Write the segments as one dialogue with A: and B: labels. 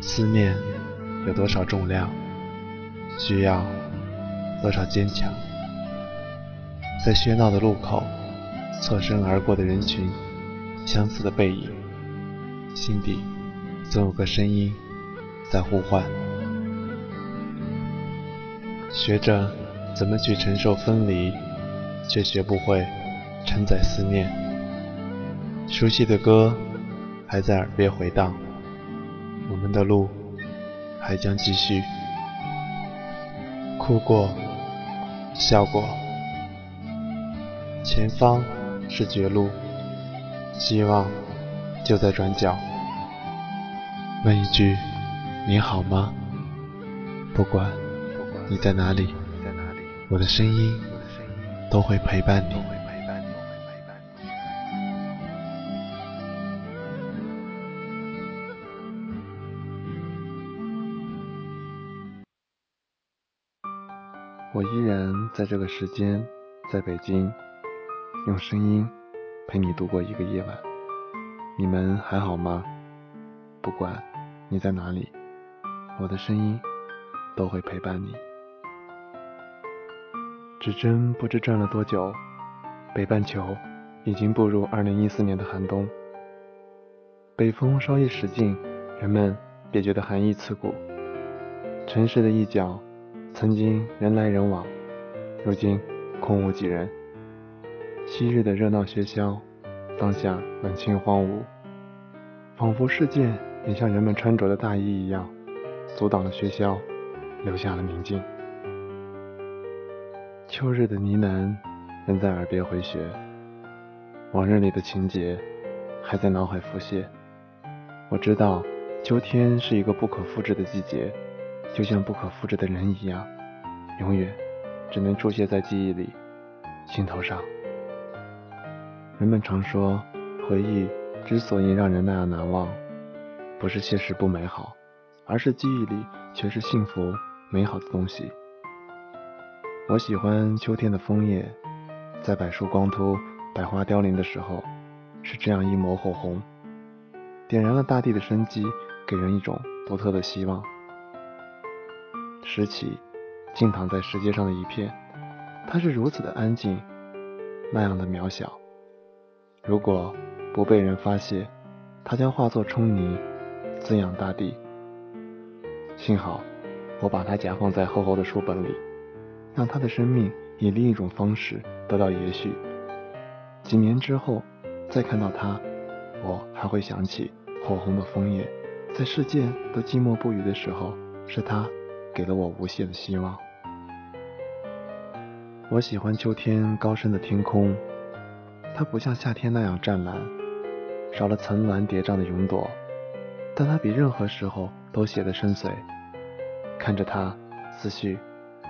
A: 思念有多少重量，需要多少坚强？在喧闹的路口，侧身而过的人群，相似的背影，心底总有个声音在呼唤。学着怎么去承受分离，却学不会承载思念。熟悉的歌还在耳边回荡，我们的路还将继续。哭过，笑过。前方是绝路，希望就在转角。问一句，你好吗？不管你在哪里，我的声音都会陪伴你。我依然在这个时间，在北京。用声音陪你度过一个夜晚，你们还好吗？不管你在哪里，我的声音都会陪伴你。指针不知转了多久，北半球已经步入二零一四年的寒冬。北风稍一使劲，人们便觉得寒意刺骨。城市的一角，曾经人来人往，如今空无几人。昔日的热闹喧嚣，当下冷清荒芜，仿佛世界也像人们穿着的大衣一样，阻挡了喧嚣，留下了宁静。秋日的呢喃仍在耳边回旋，往日里的情节还在脑海浮现。我知道，秋天是一个不可复制的季节，就像不可复制的人一样，永远只能出现在记忆里、心头上。人们常说，回忆之所以让人那样难忘，不是现实不美好，而是记忆里全是幸福美好的东西。我喜欢秋天的枫叶，在柏树光秃、百花凋零的时候，是这样一抹火红，点燃了大地的生机，给人一种独特的希望。拾起，静躺在石阶上的一片，它是如此的安静，那样的渺小。如果不被人发现，它将化作冲泥，滋养大地。幸好我把它夹放在厚厚的书本里，让它的生命以另一种方式得到延续。几年之后再看到它，我还会想起火红的枫叶，在世界都寂寞不语的时候，是它给了我无限的希望。我喜欢秋天高深的天空。它不像夏天那样湛蓝，少了层峦叠嶂的云朵，但它比任何时候都显得深邃。看着它，思绪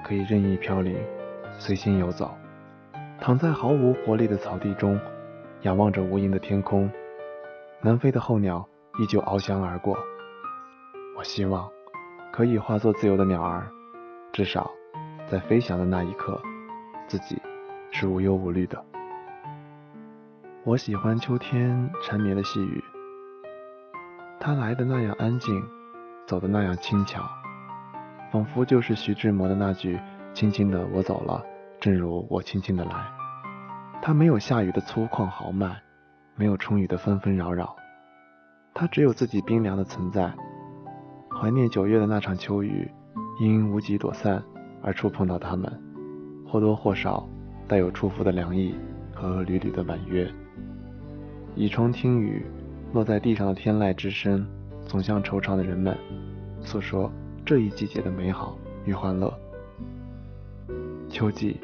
A: 可以任意飘零，随心游走。躺在毫无活力的草地中，仰望着无垠的天空，南飞的候鸟依旧翱翔而过。我希望可以化作自由的鸟儿，至少在飞翔的那一刻，自己是无忧无虑的。我喜欢秋天缠绵的细雨，它来的那样安静，走的那样轻巧，仿佛就是徐志摩的那句“轻轻的我走了，正如我轻轻的来”。它没有下雨的粗犷豪迈，没有春雨的纷纷扰扰，它只有自己冰凉的存在。怀念九月的那场秋雨，因无极躲散而触碰到它们，或多或少带有祝福的凉意和缕缕的婉约。倚窗听雨，落在地上的天籁之声，总向惆怅的人们诉说这一季节的美好与欢乐。秋季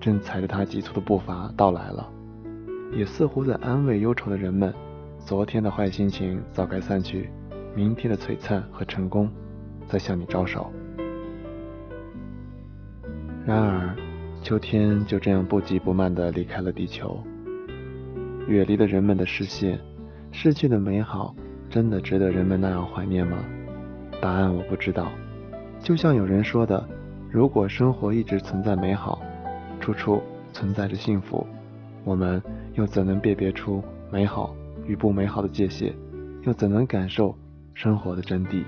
A: 正踩着它急促的步伐到来了，也似乎在安慰忧愁的人们：昨天的坏心情早该散去，明天的璀璨和成功在向你招手。然而，秋天就这样不急不慢地离开了地球。远离了人们的视线，逝去的美好真的值得人们那样怀念吗？答案我不知道。就像有人说的，如果生活一直存在美好，处处存在着幸福，我们又怎能辨别出美好与不美好的界限？又怎能感受生活的真谛。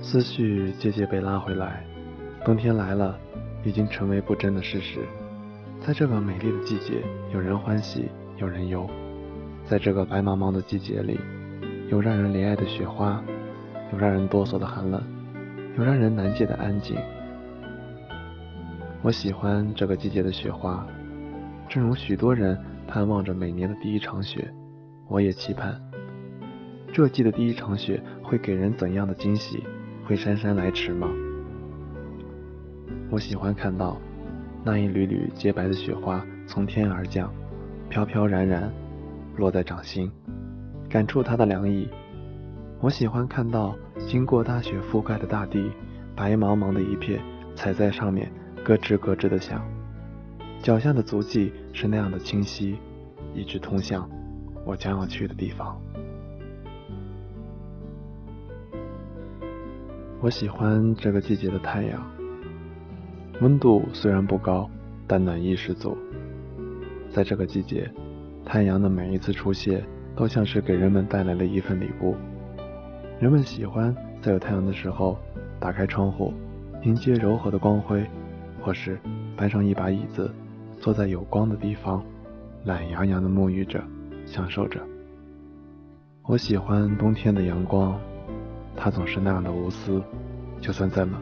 A: 思绪渐渐被拉回来，冬天来了，已经成为不争的事实。在这个美丽的季节，有人欢喜，有人忧。在这个白茫茫的季节里，有让人怜爱的雪花，有让人哆嗦的寒冷，有让人难解的安静。我喜欢这个季节的雪花，正如许多人盼望着每年的第一场雪，我也期盼这季的第一场雪会给人怎样的惊喜，会姗姗来迟吗？我喜欢看到那一缕缕洁白的雪花从天而降，飘飘然然落在掌心，感触它的凉意。我喜欢看到经过大雪覆盖的大地，白茫茫的一片，踩在上面。咯吱咯吱的响，脚下的足迹是那样的清晰，一直通向我将要去的地方。我喜欢这个季节的太阳，温度虽然不高，但暖意十足。在这个季节，太阳的每一次出现，都像是给人们带来了一份礼物。人们喜欢在有太阳的时候，打开窗户，迎接柔和的光辉。或是搬上一把椅子，坐在有光的地方，懒洋洋地沐浴着，享受着。我喜欢冬天的阳光，它总是那样的无私，就算再冷，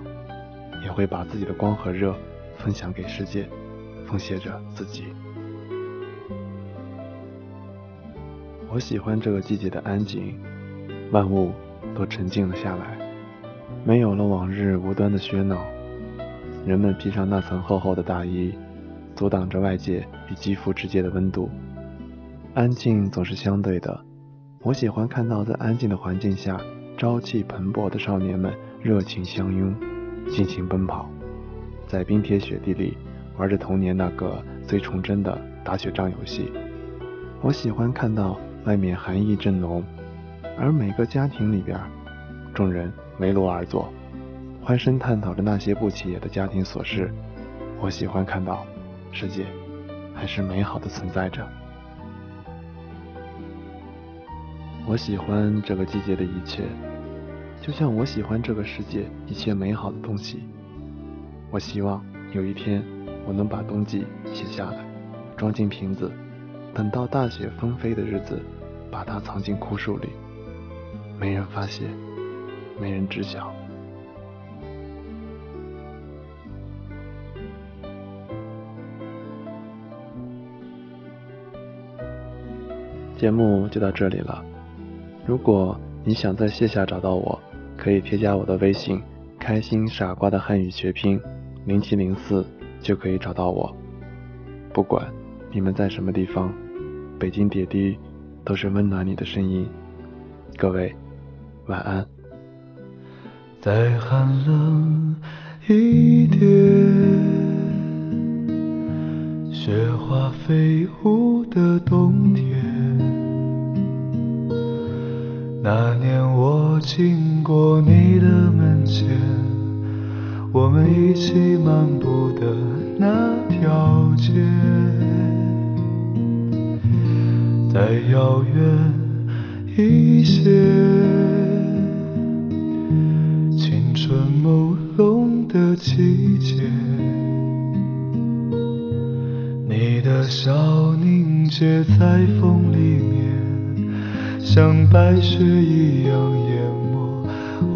A: 也会把自己的光和热分享给世界，奉献着自己。我喜欢这个季节的安静，万物都沉静了下来，没有了往日无端的喧闹。人们披上那层厚厚的大衣，阻挡着外界与肌肤之间的温度。安静总是相对的，我喜欢看到在安静的环境下，朝气蓬勃的少年们热情相拥，尽情奔跑，在冰天雪地里玩着童年那个最纯真的打雪仗游戏。我喜欢看到外面寒意正浓，而每个家庭里边，众人围炉而坐。欢声探讨着那些不起眼的家庭琐事，我喜欢看到世界还是美好的存在着。我喜欢这个季节的一切，就像我喜欢这个世界一切美好的东西。我希望有一天我能把冬季写下来，装进瓶子，等到大雪纷飞的日子，把它藏进枯树里，没人发现，没人知晓。节目就到这里了。如果你想在线下找到我，可以添加我的微信“开心傻瓜”的汉语学拼零七零四，就可以找到我。不管你们在什么地方，北京点滴都是温暖你的声音。各位晚安。
B: 再寒冷一点，雪花飞舞的冬天。经过你的门前，我们一起漫步的那条街，再遥远一些，青春朦胧的季节，你的笑凝结在风里面。像白雪一样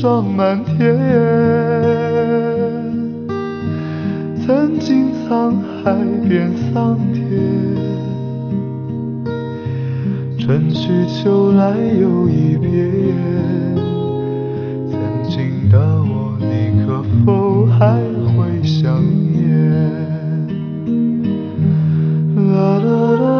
B: 霜满天曾经沧海变桑田春去秋来又一遍曾经的我你可否还会想念？啦啦啦。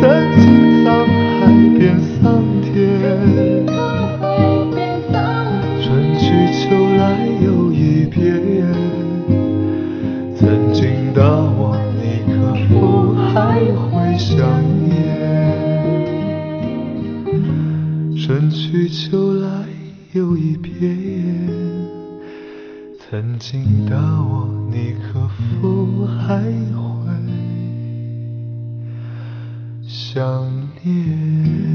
B: 曾经沧海变桑田，春去秋来又一遍。曾经的我，你可否还会想念？春去秋来又一遍。曾经的我，你可否还会？想念。